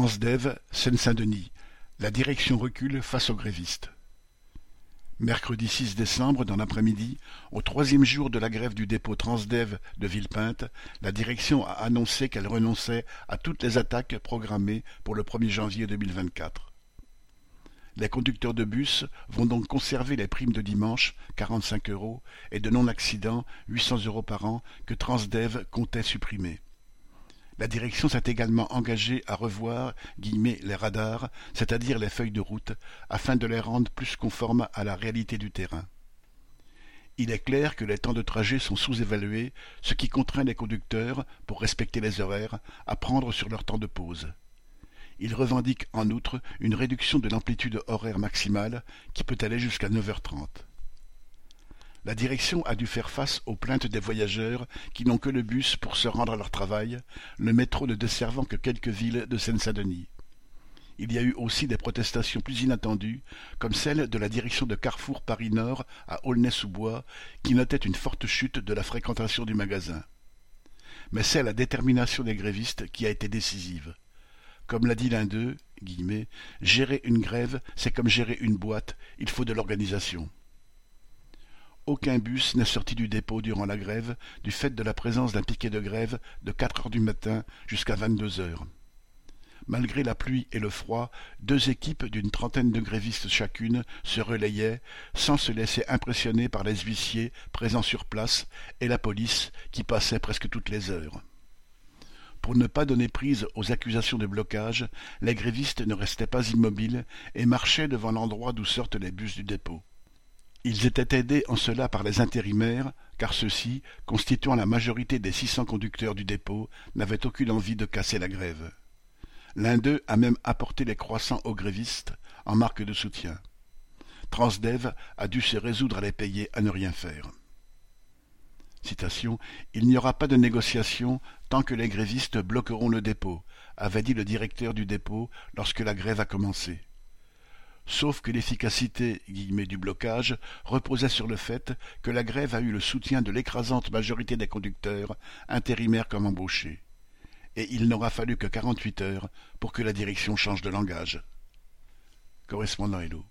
Transdev, Seine-Saint-Denis, la direction recule face aux grévistes. Mercredi 6 décembre, dans l'après-midi, au troisième jour de la grève du dépôt Transdev de Villepinte, la direction a annoncé qu'elle renonçait à toutes les attaques programmées pour le 1er janvier 2024. Les conducteurs de bus vont donc conserver les primes de dimanche, 45 euros, et de non-accident, 800 euros par an, que Transdev comptait supprimer. La direction s'est également engagée à revoir les radars, c'est-à-dire les feuilles de route, afin de les rendre plus conformes à la réalité du terrain. Il est clair que les temps de trajet sont sous-évalués, ce qui contraint les conducteurs, pour respecter les horaires, à prendre sur leur temps de pause. Il revendique en outre une réduction de l'amplitude horaire maximale qui peut aller jusqu'à 9h30. La direction a dû faire face aux plaintes des voyageurs qui n'ont que le bus pour se rendre à leur travail, le métro ne desservant que quelques villes de Seine-Saint-Denis. Il y a eu aussi des protestations plus inattendues, comme celle de la direction de Carrefour Paris-Nord à Aulnay-sous-Bois, qui notait une forte chute de la fréquentation du magasin. Mais c'est la détermination des grévistes qui a été décisive. Comme l'a dit l'un d'eux, gérer une grève, c'est comme gérer une boîte, il faut de l'organisation. Aucun bus n'est sorti du dépôt durant la grève, du fait de la présence d'un piquet de grève de quatre heures du matin jusqu'à vingt-deux heures. Malgré la pluie et le froid, deux équipes d'une trentaine de grévistes chacune se relayaient, sans se laisser impressionner par les huissiers présents sur place et la police qui passait presque toutes les heures. Pour ne pas donner prise aux accusations de blocage, les grévistes ne restaient pas immobiles et marchaient devant l'endroit d'où sortent les bus du dépôt. Ils étaient aidés en cela par les intérimaires, car ceux-ci, constituant la majorité des six cents conducteurs du dépôt, n'avaient aucune envie de casser la grève. L'un d'eux a même apporté les croissants aux grévistes, en marque de soutien. Transdev a dû se résoudre à les payer à ne rien faire. Il n'y aura pas de négociation tant que les grévistes bloqueront le dépôt, avait dit le directeur du dépôt lorsque la grève a commencé sauf que l'efficacité du blocage reposait sur le fait que la grève a eu le soutien de l'écrasante majorité des conducteurs, intérimaires comme embauchés. Et il n'aura fallu que quarante-huit heures pour que la direction change de langage. Correspondant Hello.